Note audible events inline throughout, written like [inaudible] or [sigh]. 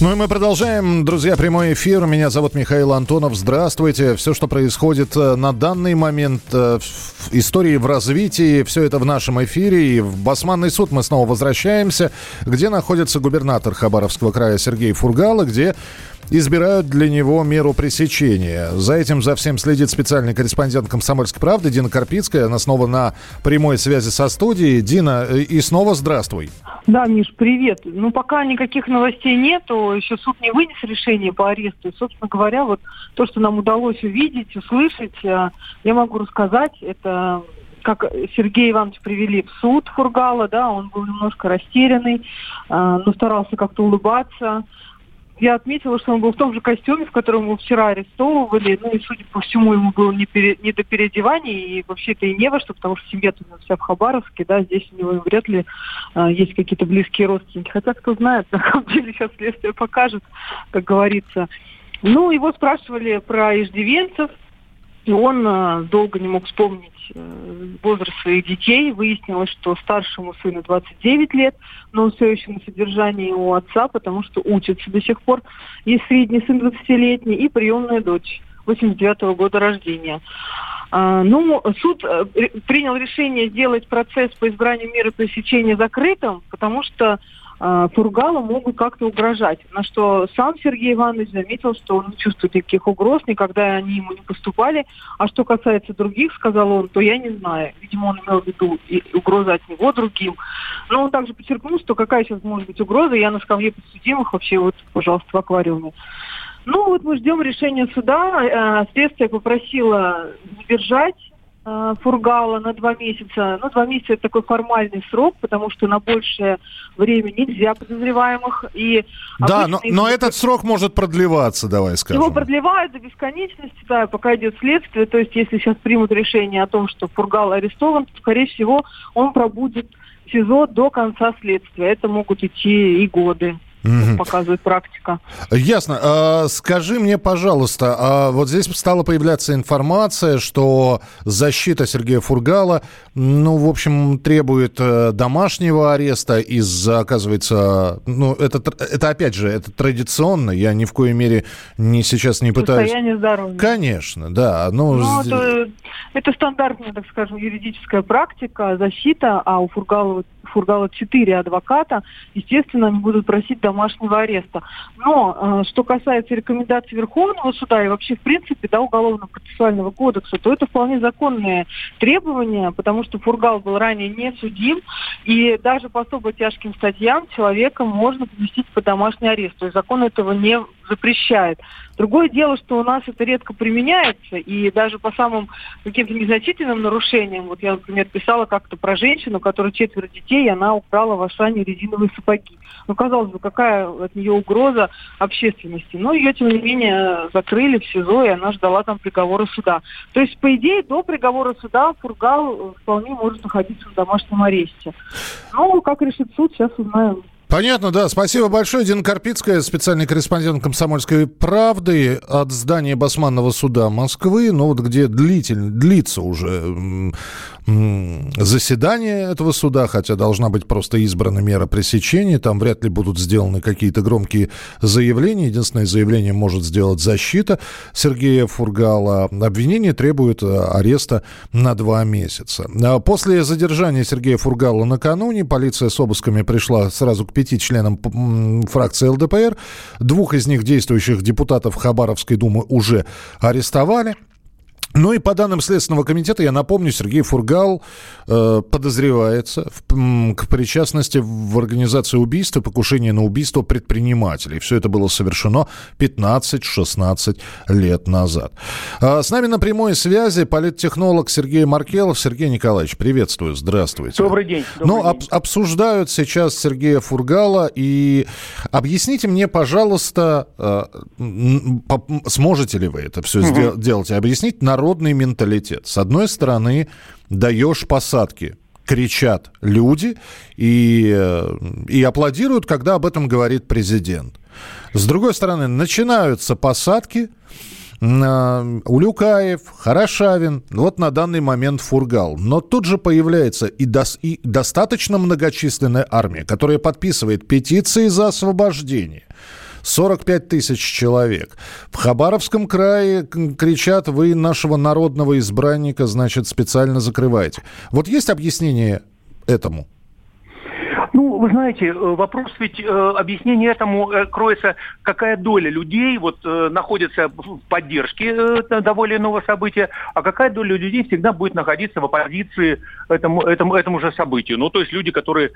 Ну и мы продолжаем, друзья, прямой эфир. Меня зовут Михаил Антонов. Здравствуйте. Все, что происходит э, на данный момент э, в истории, в развитии, все это в нашем эфире. И в Басманный суд мы снова возвращаемся, где находится губернатор Хабаровского края Сергей Фургала, где избирают для него меру пресечения. За этим, за всем следит специальный корреспондент «Комсомольской правды» Дина Карпицкая. Она снова на прямой связи со студией. Дина, э, и снова здравствуй. Да, Миш, привет. Ну, пока никаких новостей нету, еще суд не вынес решение по аресту. И, собственно говоря, вот то, что нам удалось увидеть, услышать, э, я могу рассказать. Это как Сергей Иванович привели в суд Фургала, да, он был немножко растерянный, э, но старался как-то улыбаться я отметила, что он был в том же костюме, в котором его вчера арестовывали. Ну и, судя по всему, ему было не, пере, не до переодевания. И вообще-то и не во что, потому что семья-то вся в Хабаровске, да, здесь у него вряд ли а, есть какие-то близкие родственники. Хотя, кто знает, [laughs] на самом деле сейчас следствие покажет, как говорится. Ну, его спрашивали про иждивенцев, и он э, долго не мог вспомнить возраст своих детей. Выяснилось, что старшему сыну 29 лет, но он все еще на содержании у отца, потому что учится до сих пор. Есть средний сын 20-летний и приемная дочь 89 -го года рождения. А, ну, суд э, принял решение сделать процесс по избранию меры пресечения закрытым, потому что э, Фургала могут как-то угрожать. На что сам Сергей Иванович заметил, что он не чувствует никаких угроз, никогда они ему не поступали. А что касается других, сказал он, то я не знаю. Видимо, он имел в виду и угрозы от него другим. Но он также подчеркнул, что какая сейчас может быть угроза, я на скамье подсудимых вообще вот, пожалуйста, в аквариуме. Ну вот мы ждем решения суда. Э, следствие попросило задержать Э, Фургала на два месяца. Ну, два месяца это такой формальный срок, потому что на большее время нельзя подозреваемых. И да, но, но этот срок может продлеваться, давай скажем. Его продлевают до бесконечности, да, пока идет следствие. То есть, если сейчас примут решение о том, что Фургал арестован, то, скорее всего, он пробудет СИЗО до конца следствия. Это могут идти и годы угу. показывает практика. Ясно. А, скажи мне, пожалуйста, а вот здесь стала появляться информация, что защита Сергея Фургала, ну, в общем, требует э, домашнего ареста из-за, оказывается, ну, это, это опять же, это традиционно, я ни в коей мере не сейчас не пытаюсь... Состояние здоровья. Конечно, да. Ну, ну это, это стандартная, так скажем, юридическая практика, защита, а у Фургала Фургала четыре адвоката, естественно, они будут просить домашнего ареста. Но э, что касается рекомендаций Верховного суда и вообще, в принципе, да, Уголовно-процессуального кодекса, то это вполне законные требования, потому что Фургал был ранее не судим, и даже по особо тяжким статьям человека можно поместить под домашний арест. То есть закон этого не запрещает. Другое дело, что у нас это редко применяется, и даже по самым каким-то незначительным нарушениям, вот я, например, писала как-то про женщину, которая четверо детей, и она украла в Ашане резиновые сапоги. Ну, казалось бы, какая от нее угроза общественности. Но ее, тем не менее, закрыли в СИЗО, и она ждала там приговора суда. То есть, по идее, до приговора суда Фургал вполне может находиться в домашнем аресте. Ну, как решит суд, сейчас узнаем. Понятно, да. Спасибо большое. Дина Карпицкая, специальный корреспондент «Комсомольской правды» от здания Басманного суда Москвы, ну вот где длительно, длится уже заседание этого суда, хотя должна быть просто избрана мера пресечения, там вряд ли будут сделаны какие-то громкие заявления. Единственное заявление может сделать защита Сергея Фургала. Обвинение требует э, ареста на два месяца. А после задержания Сергея Фургала накануне полиция с обысками пришла сразу к пяти членам фракции ЛДПР. Двух из них действующих депутатов Хабаровской думы уже арестовали. Ну и по данным Следственного комитета, я напомню, Сергей Фургал э, подозревается в, к причастности в организации убийства, покушения на убийство предпринимателей. Все это было совершено 15-16 лет назад. А с нами на прямой связи политтехнолог Сергей Маркелов. Сергей Николаевич, приветствую, здравствуйте. Добрый день. Добрый ну, об, обсуждают сейчас Сергея Фургала. И объясните мне, пожалуйста, э, сможете ли вы это все угу. сделать, объяснить на народный менталитет. С одной стороны, даешь посадки, кричат люди и, э, и аплодируют, когда об этом говорит президент. С другой стороны, начинаются посадки, Улюкаев, Хорошавин, вот на данный момент Фургал. Но тут же появляется и, дос, и достаточно многочисленная армия, которая подписывает петиции за освобождение. 45 тысяч человек. В Хабаровском крае кричат, вы нашего народного избранника, значит, специально закрываете. Вот есть объяснение этому? Вы знаете, э, вопрос ведь э, объяснение этому э, кроется, какая доля людей вот находится в поддержке того иного события, а какая доля людей всегда будет находиться в оппозиции этому, этому, этому же событию. Ну, то есть люди, которые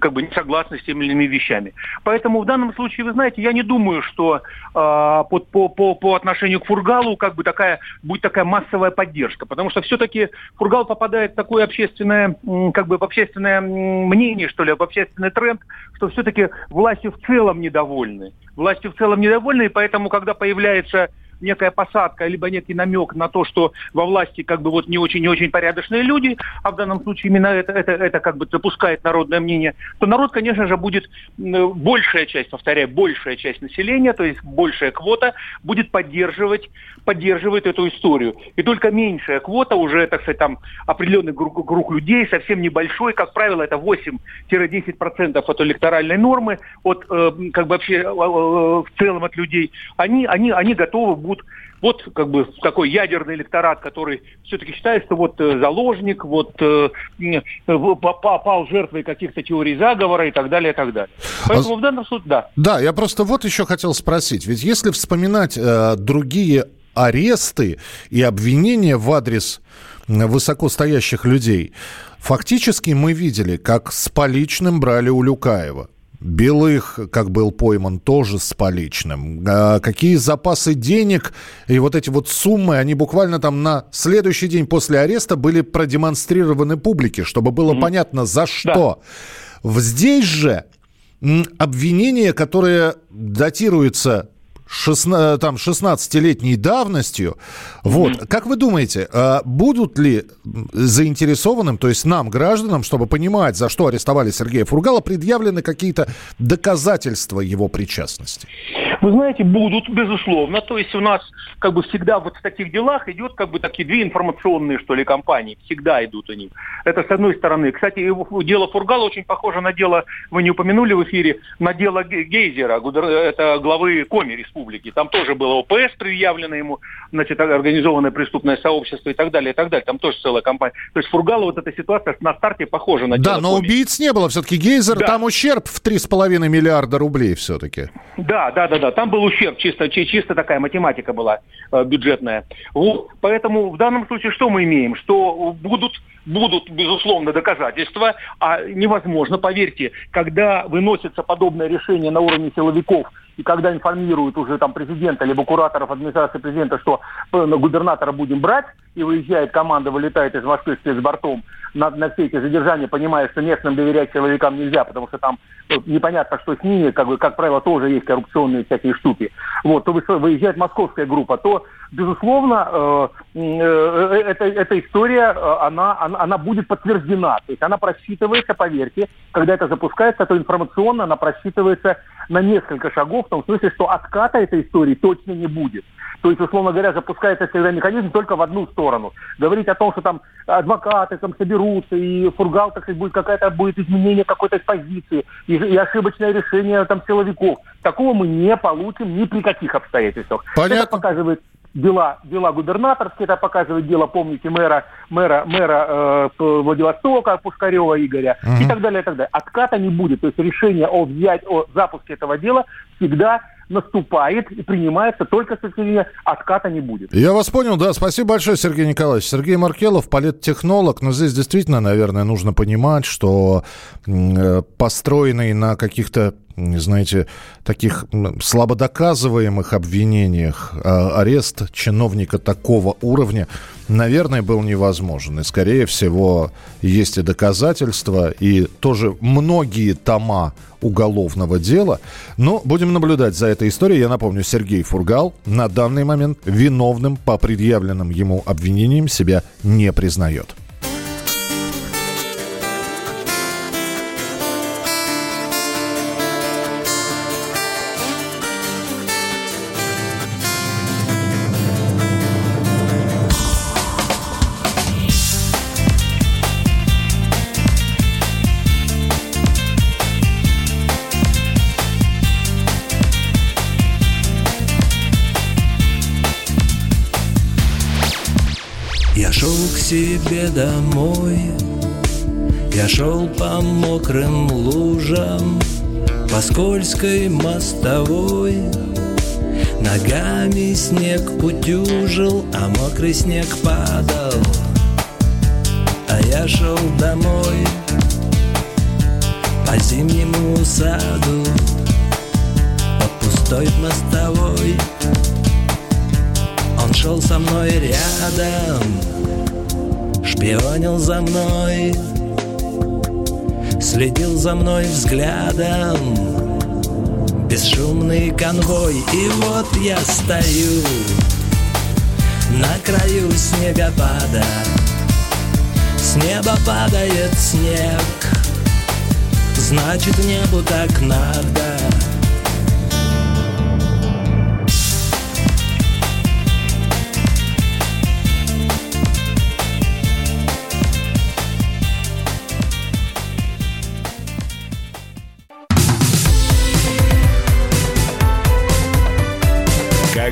как бы не согласны с теми или иными вещами. Поэтому в данном случае, вы знаете, я не думаю, что э, по, по, по, по отношению к Фургалу как бы такая, будет такая массовая поддержка, потому что все-таки Фургал попадает в такое общественное, как бы в общественное мнение, что ли, в общественный тренд, что все-таки властью в целом недовольны. Властью в целом недовольны, и поэтому, когда появляется некая посадка, либо некий намек на то, что во власти как бы вот не очень не очень порядочные люди, а в данном случае именно это, это, это как бы допускает народное мнение, то народ, конечно же, будет, большая часть, повторяю, большая часть населения, то есть большая квота, будет поддерживать, поддерживает эту историю. И только меньшая квота, уже, так сказать, там определенный круг, круг людей, совсем небольшой, как правило, это 8-10% от электоральной нормы, от, э, как бы вообще в целом от людей, они, они, они готовы будут вот как бы такой ядерный электорат, который все-таки считает, что вот э, заложник, вот э, попал жертвой каких-то теорий заговора и так далее, и так далее. Поэтому а... в данном случае, да. Да, я просто вот еще хотел спросить, ведь если вспоминать э, другие аресты и обвинения в адрес высокостоящих людей, фактически мы видели, как с поличным брали у Люкаева Белых, как был пойман, тоже с поличным. А какие запасы денег и вот эти вот суммы, они буквально там на следующий день после ареста были продемонстрированы публике, чтобы было mm-hmm. понятно, за что. Да. Здесь же обвинение, которое датируется 16, там, 16-летней давностью. Вот. Mm-hmm. Как вы думаете, а будут ли заинтересованным, то есть нам, гражданам, чтобы понимать, за что арестовали Сергея Фургала, предъявлены какие-то доказательства его причастности? Вы знаете, будут, безусловно. То есть у нас как бы всегда вот в таких делах идет как бы такие две информационные, что ли, компании. Всегда идут они. Это с одной стороны. Кстати, дело Фургала очень похоже на дело, вы не упомянули в эфире, на дело Гейзера, это главы Коми Республики. Там тоже было ОПС предъявлено ему, значит, организованное преступное сообщество и так далее, и так далее. Там тоже целая компания. То есть Фургала вот эта ситуация на старте похожа на дело Да, но Коми. убийц не было. Все-таки Гейзер, да. там ущерб в 3,5 миллиарда рублей все-таки. Да, да, да, да. Там был ущерб, чисто, чисто такая математика была э, бюджетная. Вот. Поэтому в данном случае что мы имеем? Что будут, будут, безусловно, доказательства, а невозможно, поверьте, когда выносится подобное решение на уровне силовиков, и когда информируют уже там президента, либо кураторов администрации президента, что э, губернатора будем брать, и выезжает команда, вылетает из Москвы с бортом на, на все эти задержания, понимая, что местным доверять силовикам нельзя, потому что там э, непонятно, что с ними, как, бы, как правило, тоже есть коррупционные всякие штуки, вот, то выезжает московская группа, то, безусловно, э, э, эта, эта история, э, она, она, она будет подтверждена. То есть она просчитывается, поверьте, когда это запускается, то информационно она просчитывается на несколько шагов, в том смысле, что отката этой истории точно не будет. То есть, условно говоря, запускается всегда механизм только в одну сторону. Говорить о том, что там адвокаты там соберутся, и фургал, так сказать, будет какая-то будет изменение какой-то позиции, и, и ошибочное решение там силовиков. Такого мы не получим ни при каких обстоятельствах. Понятно. Это показывает дела, дела губернаторские, это показывает дело, помните, мэра, мэра, мэра э, Владивостока, Пушкарева Игоря угу. и так далее, и так далее. Отката не будет. То есть решение о, взять, о запуске этого дела всегда наступает и принимается только с точки отката не будет. Я вас понял, да. Спасибо большое, Сергей Николаевич. Сергей Маркелов, политтехнолог. Но здесь действительно, наверное, нужно понимать, что э, построенный на каких-то знаете, таких слабо доказываемых обвинениях а, арест чиновника такого уровня, наверное, был невозможен. И, скорее всего, есть и доказательства, и тоже многие тома уголовного дела. Но будем наблюдать за этой историей. Я напомню, Сергей Фургал на данный момент виновным по предъявленным ему обвинениям себя не признает. Себе домой. Я шел по мокрым лужам По скользкой мостовой. Ногами снег утюжил, а мокрый снег падал. А я шел домой По зимнему саду По пустой мостовой. Он шел со мной рядом Шпионил за мной Следил за мной взглядом. Бесшумный конвой И вот я стою На краю снегопада С неба падает снег Значит небу так надо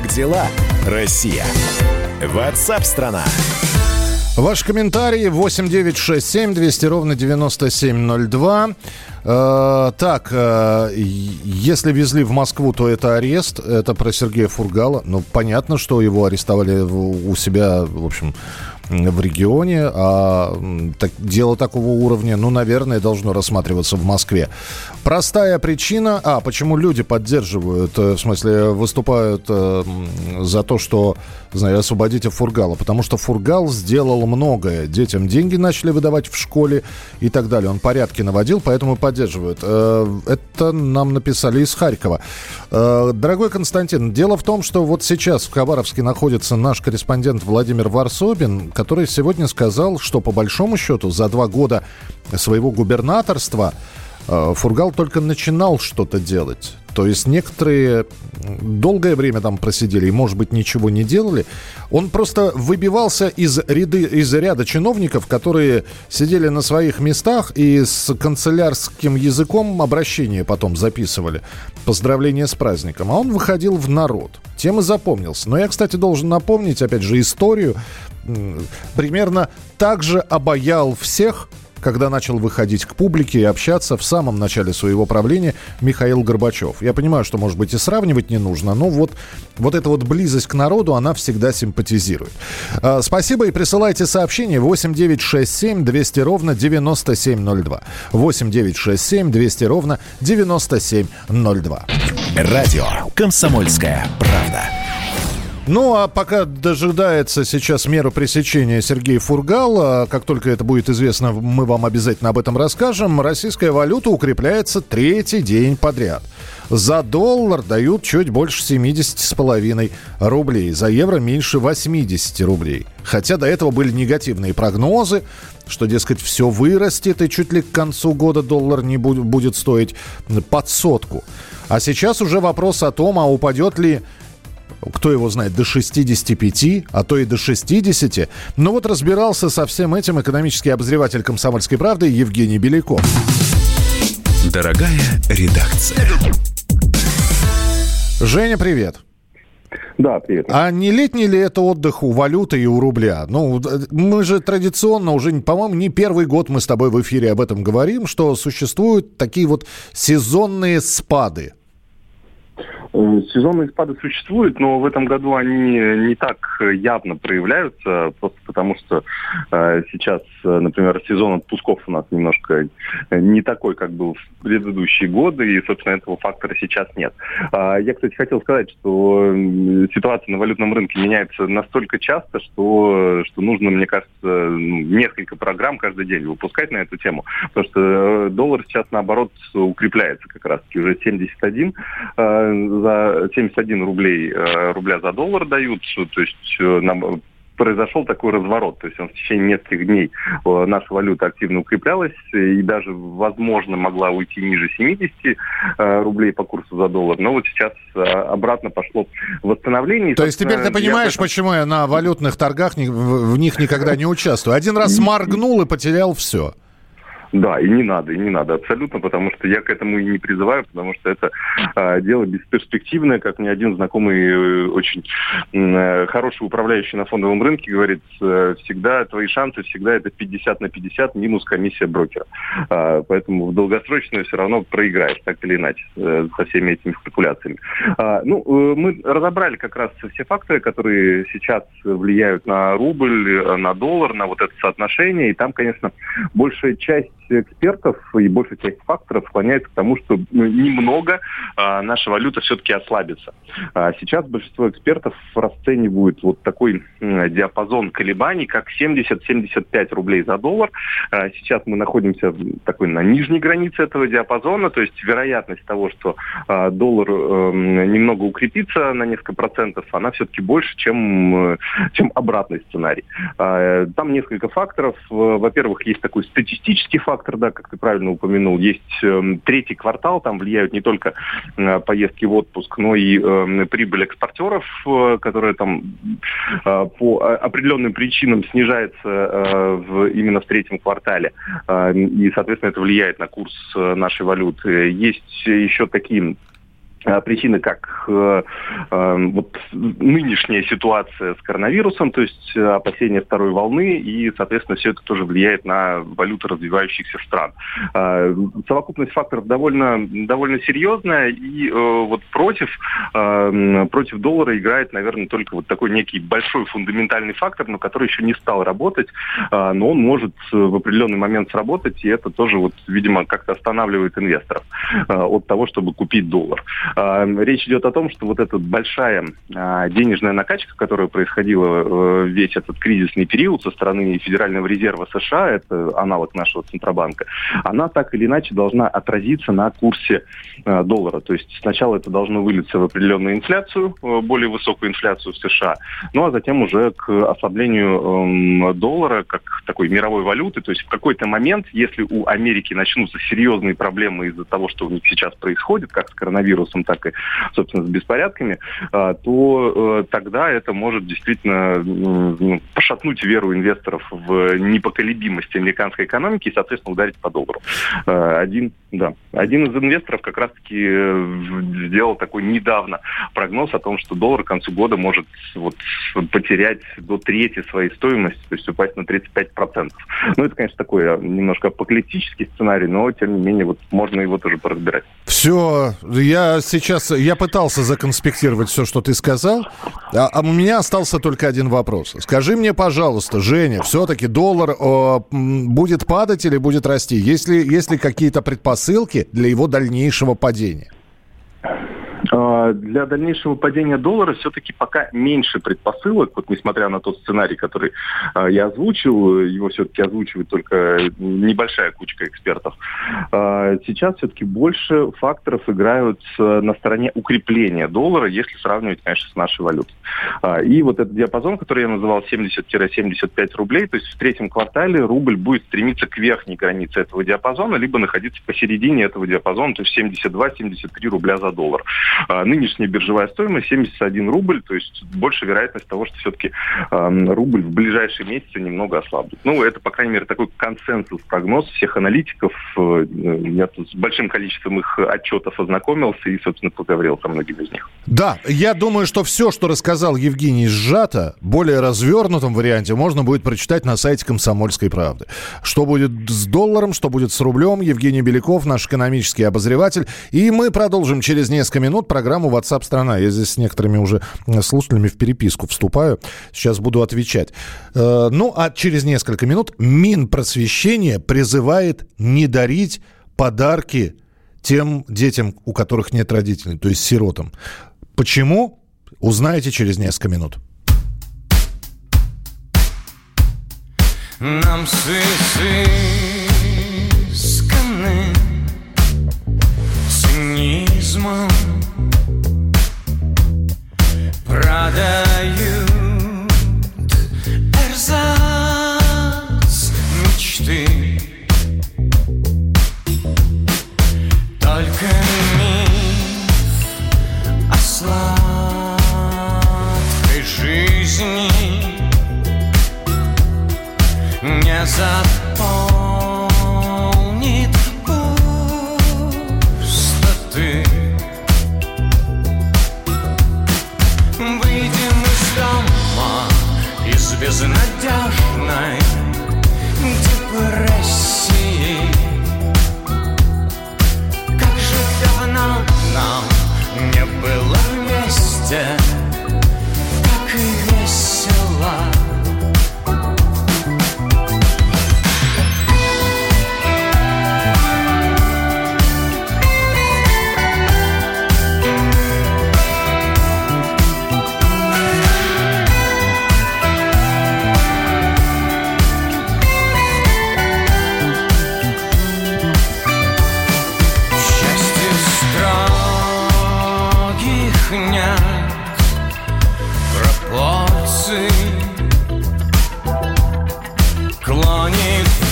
дела, Россия? Ватсап-страна! Ваши комментарии 8967 200 ровно 9702. Э, так, э, если везли в Москву, то это арест. Это про Сергея Фургала. Ну, понятно, что его арестовали у себя, в общем, в регионе, а так, дело такого уровня, ну, наверное, должно рассматриваться в Москве. Простая причина, а, почему люди поддерживают, э, в смысле, выступают э, за то, что, освободите Фургала, потому что Фургал сделал многое. Детям деньги начали выдавать в школе и так далее. Он порядки наводил, поэтому поддерживают. Э, это нам написали из Харькова. Э, дорогой Константин, дело в том, что вот сейчас в Хабаровске находится наш корреспондент Владимир Варсобин, который сегодня сказал, что по большому счету за два года своего губернаторства э, Фургал только начинал что-то делать. То есть некоторые долгое время там просидели и, может быть, ничего не делали. Он просто выбивался из, ряды, из ряда чиновников, которые сидели на своих местах и с канцелярским языком обращение потом записывали. Поздравления с праздником. А он выходил в народ. Тем и запомнился. Но я, кстати, должен напомнить, опять же, историю. Примерно так же обаял всех – когда начал выходить к публике и общаться в самом начале своего правления Михаил Горбачев. Я понимаю, что, может быть, и сравнивать не нужно, но вот, вот эта вот близость к народу, она всегда симпатизирует. А, спасибо и присылайте сообщение 8967 200 ровно 9702. 8967 200 ровно 9702. Радио «Комсомольская правда». Ну, а пока дожидается сейчас меру пресечения Сергей Фургал, а как только это будет известно, мы вам обязательно об этом расскажем, российская валюта укрепляется третий день подряд. За доллар дают чуть больше 70,5 рублей, за евро меньше 80 рублей. Хотя до этого были негативные прогнозы, что, дескать, все вырастет, и чуть ли к концу года доллар не будет стоить под сотку. А сейчас уже вопрос о том, а упадет ли кто его знает, до 65, а то и до 60. Но вот разбирался со всем этим экономический обозреватель «Комсомольской правды» Евгений Беляков. Дорогая редакция. Женя, привет. Да, привет. А не летний ли это отдых у валюты и у рубля? Ну, мы же традиционно уже, по-моему, не первый год мы с тобой в эфире об этом говорим, что существуют такие вот сезонные спады. Э, сезонные спады существуют, но в этом году они не так явно проявляются, просто потому что э, сейчас, э, например, сезон отпусков у нас немножко не такой, как был в предыдущие годы, и, собственно, этого фактора сейчас нет. Э, я, кстати, хотел сказать, что ситуация на валютном рынке меняется настолько часто, что, что нужно, мне кажется, ну, несколько программ каждый день выпускать на эту тему, потому что доллар сейчас, наоборот, укрепляется как раз-таки уже 71 э, за 71 рублей, э, рубля за доллар дают, то есть э, нам произошел такой разворот. То есть он в течение нескольких дней э, наша валюта активно укреплялась и даже, возможно, могла уйти ниже 70 рублей по курсу за доллар. Но вот сейчас обратно пошло восстановление. То есть теперь ты понимаешь, этом... почему я на валютных торгах в них никогда не участвую? Один раз моргнул и потерял все. Да, и не надо, и не надо абсолютно, потому что я к этому и не призываю, потому что это э, дело бесперспективное, как мне один знакомый э, очень э, хороший управляющий на фондовом рынке говорит, э, всегда твои шансы, всегда это 50 на 50 минус комиссия брокера. Э, поэтому в долгосрочную все равно проиграешь, так или иначе, э, со всеми этими спекуляциями. Э, ну, э, мы разобрали как раз все факторы, которые сейчас влияют на рубль, э, на доллар, на вот это соотношение, и там, конечно, большая часть экспертов и большая часть факторов склоняется к тому, что ну, немного а, наша валюта все-таки ослабится. А сейчас большинство экспертов расценивают вот такой а, диапазон колебаний, как 70-75 рублей за доллар. А, сейчас мы находимся такой на нижней границе этого диапазона, то есть вероятность того, что а, доллар а, немного укрепится на несколько процентов, она все-таки больше, чем, чем обратный сценарий. А, там несколько факторов. Во-первых, есть такой статистический фактор, фактор, да, как ты правильно упомянул. Есть э, третий квартал, там влияют не только э, поездки в отпуск, но и э, прибыль экспортеров, э, которая там э, по определенным причинам снижается э, в, именно в третьем квартале. Э, и, соответственно, это влияет на курс э, нашей валюты. Есть еще такие Э, причины, как э, э, вот нынешняя ситуация с коронавирусом, то есть э, опасения второй волны, и, соответственно, все это тоже влияет на валюты развивающихся стран. Э, совокупность факторов довольно, довольно серьезная, и э, вот против, э, против доллара играет, наверное, только вот такой некий большой фундаментальный фактор, но который еще не стал работать, э, но он может в определенный момент сработать, и это тоже, вот, видимо, как-то останавливает инвесторов э, от того, чтобы купить доллар. А, речь идет о том, что вот эта большая а, денежная накачка, которая происходила э, весь этот кризисный период со стороны Федерального резерва США, это аналог нашего Центробанка, она так или иначе должна отразиться на курсе э, доллара. То есть сначала это должно вылиться в определенную инфляцию, э, более высокую инфляцию в США, ну а затем уже к ослаблению эм, доллара как такой мировой валюты. То есть в какой-то момент, если у Америки начнутся серьезные проблемы из-за того, что у них сейчас происходит, как с коронавирусом, так и, собственно, с беспорядками, а, то э, тогда это может действительно ну, пошатнуть веру инвесторов в непоколебимость американской экономики и, соответственно, ударить по доллару. А, один, да, один из инвесторов как раз-таки э, сделал такой недавно прогноз о том, что доллар к концу года может вот, потерять до трети своей стоимости, то есть упасть на 35%. Ну, это, конечно, такой э, немножко апокалиптический сценарий, но, тем не менее, вот можно его тоже поразбирать. Все, я сейчас, я пытался законспектировать все, что ты сказал, а, а у меня остался только один вопрос. Скажи мне, пожалуйста, Женя, все-таки доллар о, будет падать или будет расти? Есть ли, есть ли какие-то предпосылки для его дальнейшего падения? А, для дальнейшего падения доллара все-таки пока меньше предпосылок, вот несмотря на тот сценарий, который а, я озвучил, его все-таки озвучивает только небольшая кучка экспертов. А, сейчас все-таки больше факторов играют на стороне укрепления доллара, если сравнивать, конечно, с нашей валютой. И вот этот диапазон, который я называл 70-75 рублей, то есть в третьем квартале рубль будет стремиться к верхней границе этого диапазона, либо находиться посередине этого диапазона, то есть 72-73 рубля за доллар. А, нынешняя биржевая стоимость 71 рубль, то есть больше вероятность того, что все-таки рубль в ближайшие месяцы немного ослабнет. Ну, это, по крайней мере, такой консенсус, прогноз всех аналитиков. Э, я тут с большим количеством их отчетов ознакомился и, собственно, поговорил со многими из них. Да, я думаю, что все, что рассказал Евгений сжато, более развернутом варианте можно будет прочитать на сайте «Комсомольской правды». Что будет с долларом, что будет с рублем, Евгений Беляков, наш экономический обозреватель. И мы продолжим через несколько минут минут программу WhatsApp страна. Я здесь с некоторыми уже слушателями в переписку вступаю. Сейчас буду отвечать. Э, ну, а через несколько минут Минпросвещение призывает не дарить подарки тем детям, у которых нет родителей, то есть сиротам. Почему? Узнаете через несколько минут. Нам с изысканным цинизмом продают эрзац мечты. Только миф о сладкой жизни не заполнит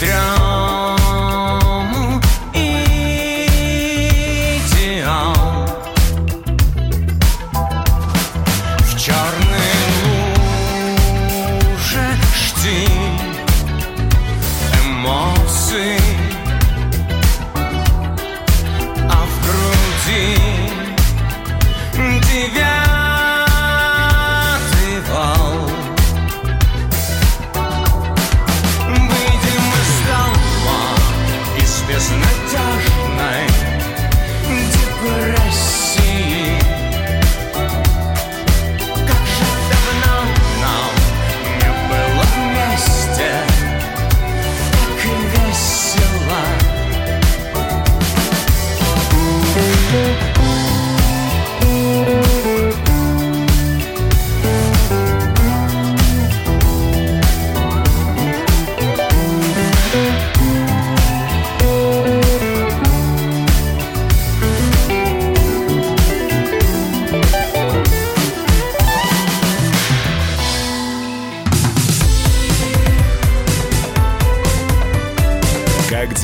drown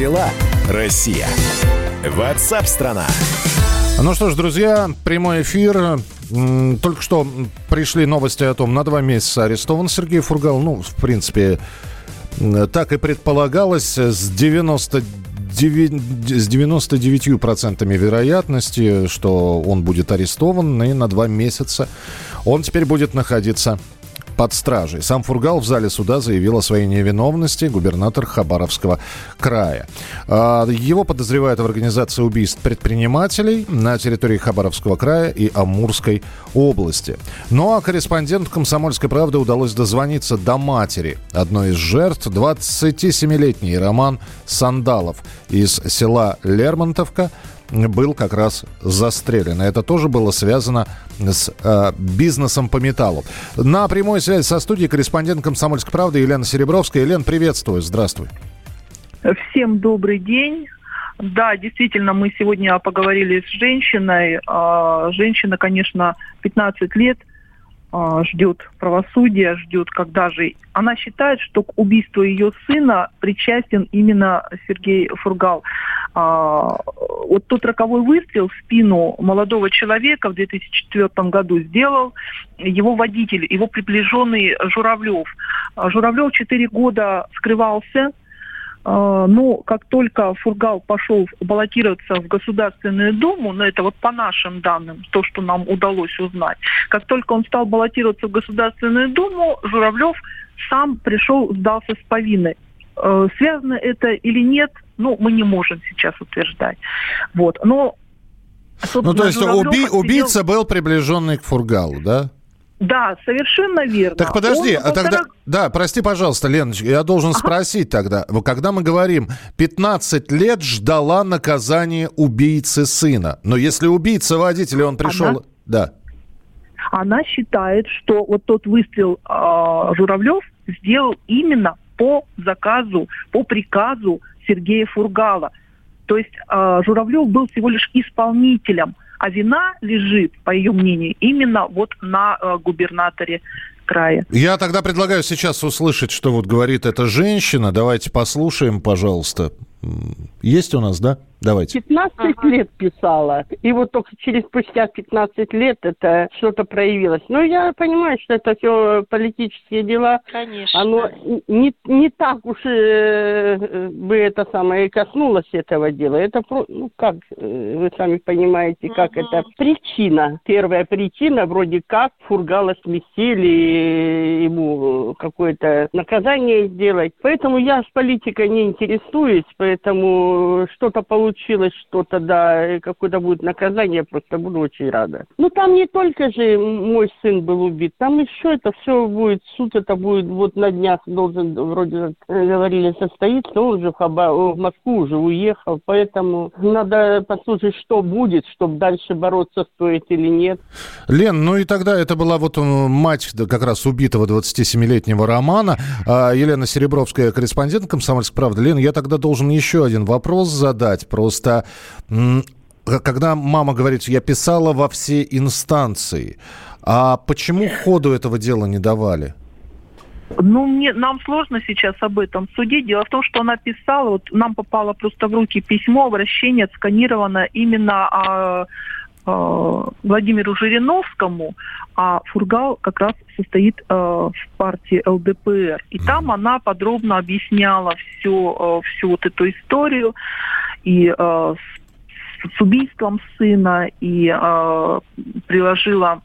дела, Россия? Ватсап-страна! Ну что ж, друзья, прямой эфир. Только что пришли новости о том, на два месяца арестован Сергей Фургал. Ну, в принципе, м, так и предполагалось. С 99, с 99% вероятности, что он будет арестован и на два месяца он теперь будет находиться под стражей. Сам Фургал в зале суда заявил о своей невиновности губернатор Хабаровского края. А, Его подозревают в организации убийств предпринимателей на территории Хабаровского края и Амурской области. Ну а корреспонденту «Комсомольской правды» удалось дозвониться до матери одной из жертв, 27-летний Роман Сандалов из села Лермонтовка, был как раз застрелен. Это тоже было связано с э, бизнесом по металлу. На прямой связи со студией корреспондент «Комсомольской правды» Елена Серебровская. Елена, приветствую. Здравствуй. Всем добрый день. Да, действительно, мы сегодня поговорили с женщиной. А, Женщина, конечно, 15 лет ждет правосудия, ждет, когда же... Она считает, что к убийству ее сына причастен именно Сергей Фургал. А, Вот тот роковой выстрел в спину молодого человека в 2004 году сделал его водитель, его приближенный Журавлев. А, Журавлев 4 года скрывался, а, но как только Фургал пошел баллотироваться в Государственную Думу, ну это вот по нашим данным, то, что нам удалось узнать, как только он стал баллотироваться в Государственную Думу, Журавлев сам пришел, сдался с повинной. Э, Связано это или нет, ну, мы не можем сейчас утверждать. Вот. Но ну, то есть уби, убийца был приближенный к Фургалу, да? Да, совершенно верно. Так подожди, Он а тогда... Полтора... Да, прости, пожалуйста, Леночка, я должен ага. спросить тогда. Когда мы говорим, 15 лет ждала наказания убийцы сына. Но если убийца водителя, он пришел... Она... Да. Она считает, что вот тот выстрел э, Журавлев сделал именно по заказу, по приказу Сергея Фургала. То есть э, Журавлев был всего лишь исполнителем – а вина лежит, по ее мнению, именно вот на э, губернаторе края. Я тогда предлагаю сейчас услышать, что вот говорит эта женщина. Давайте послушаем, пожалуйста. Есть у нас, да? Давайте. 15 ага. лет писала. И вот только через спустя 15 лет это что-то проявилось. Но я понимаю, что это все политические дела. Конечно. Оно не, не так уж э, бы это самое коснулось этого дела. Это, ну как, э, вы сами понимаете, как угу. это причина. Первая причина, вроде как, Фургала сместили, ему какое-то наказание сделать. Поэтому я с политикой не интересуюсь, поэтому что-то получилось случилось что-то, да, какое-то будет наказание, просто буду очень рада. Ну, там не только же мой сын был убит, там еще это все будет, суд это будет вот на днях должен, вроде говорили, состоится, он уже в, Хаба, в Москву уже уехал, поэтому надо послушать, что будет, чтобы дальше бороться стоит или нет. Лен, ну и тогда это была вот э, мать как раз убитого 27-летнего Романа, а Елена Серебровская, корреспондент «Комсомольской правды». Лен, я тогда должен еще один вопрос задать Просто когда мама говорит, я писала во все инстанции, а почему ходу этого дела не давали? Ну, мне, нам сложно сейчас об этом судить. Дело в том, что она писала, вот нам попало просто в руки письмо, обращение отсканировано именно а, а, Владимиру Жириновскому, а Фургал как раз состоит а, в партии ЛДПР. И там она подробно объясняла всю, а, всю вот эту историю и э, с, с убийством сына, и э, приложила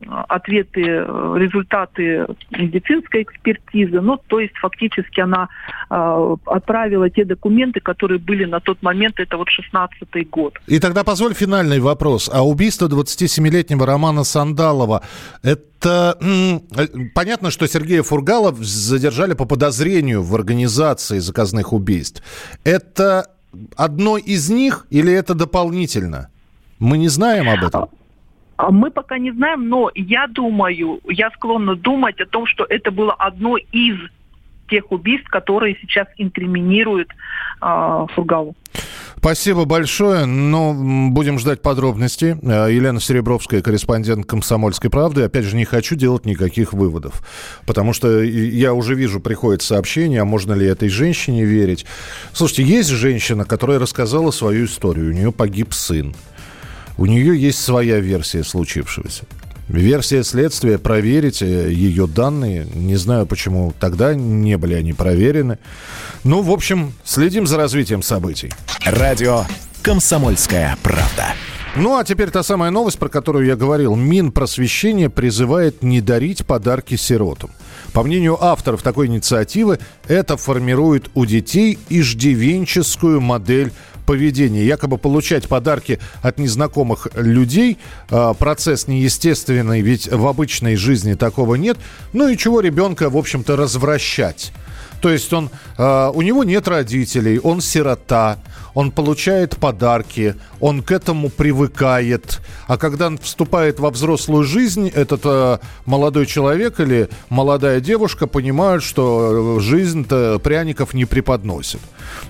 э, ответы, э, результаты медицинской экспертизы. Ну, то есть фактически она э, отправила те документы, которые были на тот момент, это вот 16-й год. И тогда позволь финальный вопрос. А убийство 27-летнего Романа Сандалова, это э, понятно, что Сергея Фургалов задержали по подозрению в организации заказных убийств. Это одно из них или это дополнительно? Мы не знаем об этом. А мы пока не знаем, но я думаю, я склонна думать о том, что это было одно из тех убийств, которые сейчас инкриминируют э, Фургалу. Спасибо большое. Ну, будем ждать подробностей. Э, Елена Серебровская, корреспондент «Комсомольской правды». Опять же, не хочу делать никаких выводов, потому что я уже вижу, приходит сообщение, а можно ли этой женщине верить. Слушайте, есть женщина, которая рассказала свою историю. У нее погиб сын. У нее есть своя версия случившегося. Версия следствия, проверите ее данные. Не знаю, почему тогда не были они проверены. Ну, в общем, следим за развитием событий. Радио «Комсомольская правда». Ну, а теперь та самая новость, про которую я говорил. Минпросвещение призывает не дарить подарки сиротам. По мнению авторов такой инициативы, это формирует у детей иждивенческую модель поведения. Якобы получать подарки от незнакомых людей э, процесс неестественный, ведь в обычной жизни такого нет. Ну и чего ребенка, в общем-то, развращать. То есть он, э, у него нет родителей, он сирота, он получает подарки, он к этому привыкает. А когда он вступает во взрослую жизнь, этот э, молодой человек или молодая девушка понимают, что жизнь-то пряников не преподносит.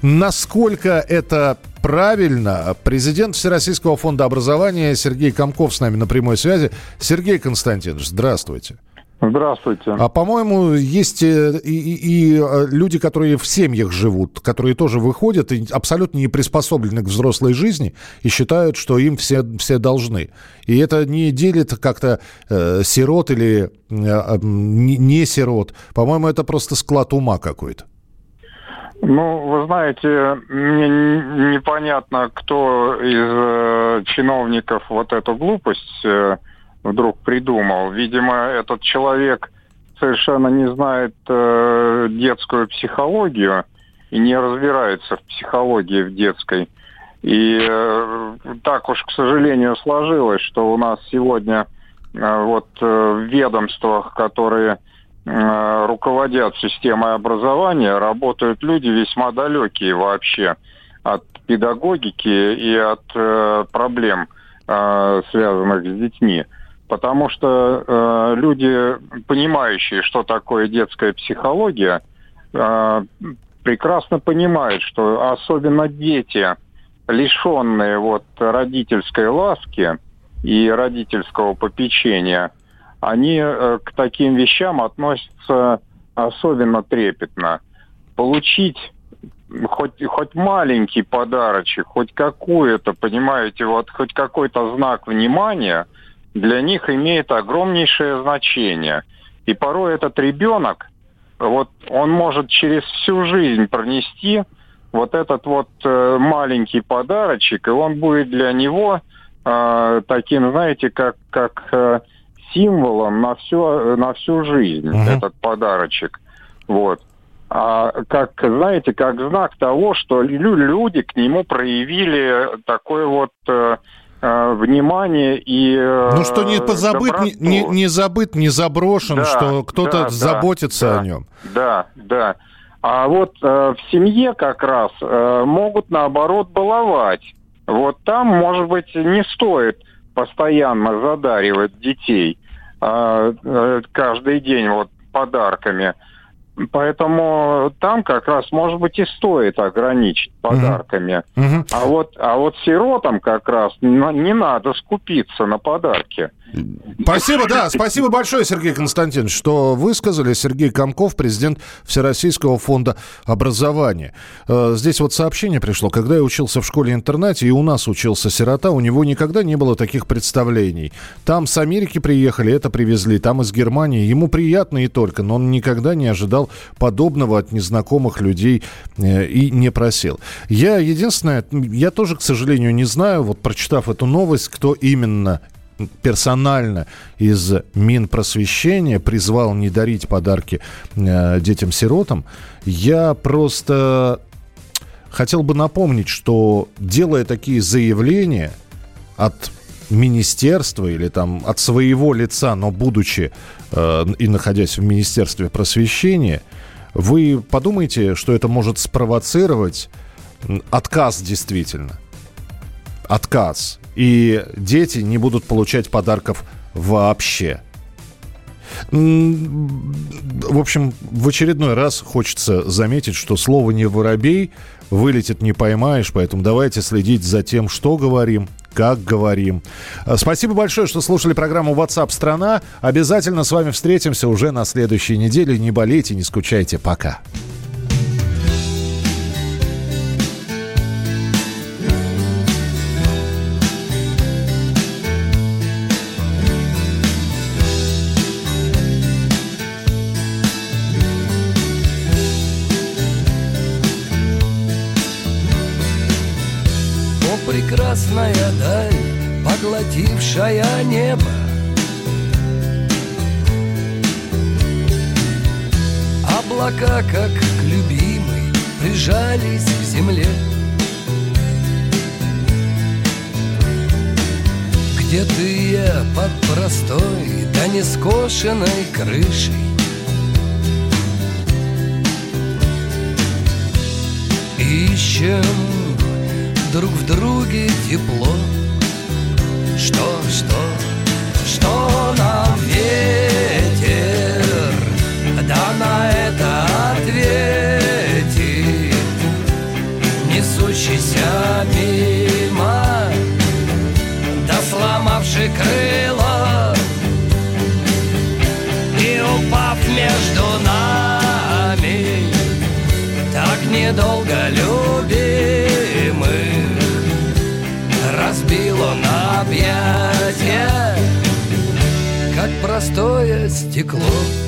Насколько это правильно. Президент Всероссийского фонда образования Сергей Комков с нами на прямой связи. Сергей Константинович, здравствуйте. Здравствуйте. А по-моему, есть э, и, и, и э, люди, которые в семьях живут, которые тоже выходят и абсолютно не приспособлены к взрослой жизни и считают, что им все, все должны. И это не делит как-то э, сирот или э, э не, не сирот. По-моему, это просто склад ума какой-то. Ну, вы знаете, мне непонятно, кто из э, чиновников вот эту глупость э, вдруг придумал. Видимо, этот человек совершенно не знает э, детскую психологию и не разбирается в психологии в детской. И э, так уж, к сожалению, сложилось, что у нас сегодня э, вот э, в ведомствах, которые э, руководят системой образования, работают люди весьма далекие вообще от педагогики и от э, проблем, э, связанных с детьми. Потому что э, люди, понимающие, что такое детская психология, э, прекрасно понимают, что особенно дети, лишенные вот родительской ласки и родительского попечения, они э, к таким вещам относятся особенно трепетно. Получить хоть, хоть маленький подарочек, хоть какую-то, понимаете, вот хоть какой-то знак внимания для них имеет огромнейшее значение. И порой этот ребенок, вот он может через всю жизнь пронести вот этот вот э, маленький подарочек, и он будет для него э, таким, знаете, как, как э, символом на всю, на всю жизнь, uh-huh. этот подарочек. Вот а, как, знаете, как знак того, что люди к нему проявили такое вот э внимание и э, Ну, что не позабыт, не, не, не забыт, не заброшен, да, что кто-то да, заботится да, о нем. Да, да. А вот э, в семье как раз э, могут, наоборот, баловать. Вот там, может быть, не стоит постоянно задаривать детей э, э, каждый день вот подарками. Поэтому там как раз, может быть, и стоит ограничить подарками. Угу. А, вот, а вот сиротам как раз не надо скупиться на подарки. Спасибо, да, спасибо большое, Сергей Константинович, что высказали. Сергей Комков, президент Всероссийского фонда образования. Э, здесь вот сообщение пришло. Когда я учился в школе-интернате, и у нас учился сирота, у него никогда не было таких представлений. Там с Америки приехали, это привезли, там из Германии. Ему приятно и только, но он никогда не ожидал подобного от незнакомых людей э, и не просил. Я единственное, я тоже, к сожалению, не знаю, вот прочитав эту новость, кто именно персонально из Минпросвещения призвал не дарить подарки э, детям-сиротам, я просто хотел бы напомнить, что делая такие заявления от министерства или там от своего лица, но будучи э, и находясь в Министерстве просвещения, вы подумаете, что это может спровоцировать отказ действительно. Отказ и дети не будут получать подарков вообще. В общем, в очередной раз хочется заметить, что слово «не воробей» вылетит не поймаешь, поэтому давайте следить за тем, что говорим, как говорим. Спасибо большое, что слушали программу WhatsApp страна. Обязательно с вами встретимся уже на следующей неделе. Не болейте, не скучайте. Пока. Поглотившая небо. Облака, как к любимой, прижались к земле. Где ты я под простой, да не скошенной крышей? Ищем друг в друге тепло. Что, что, нам ветер, да на это ответит, несущийся мимо, да сломавший крыло. И упав между нами, так недолго любимый простое стекло.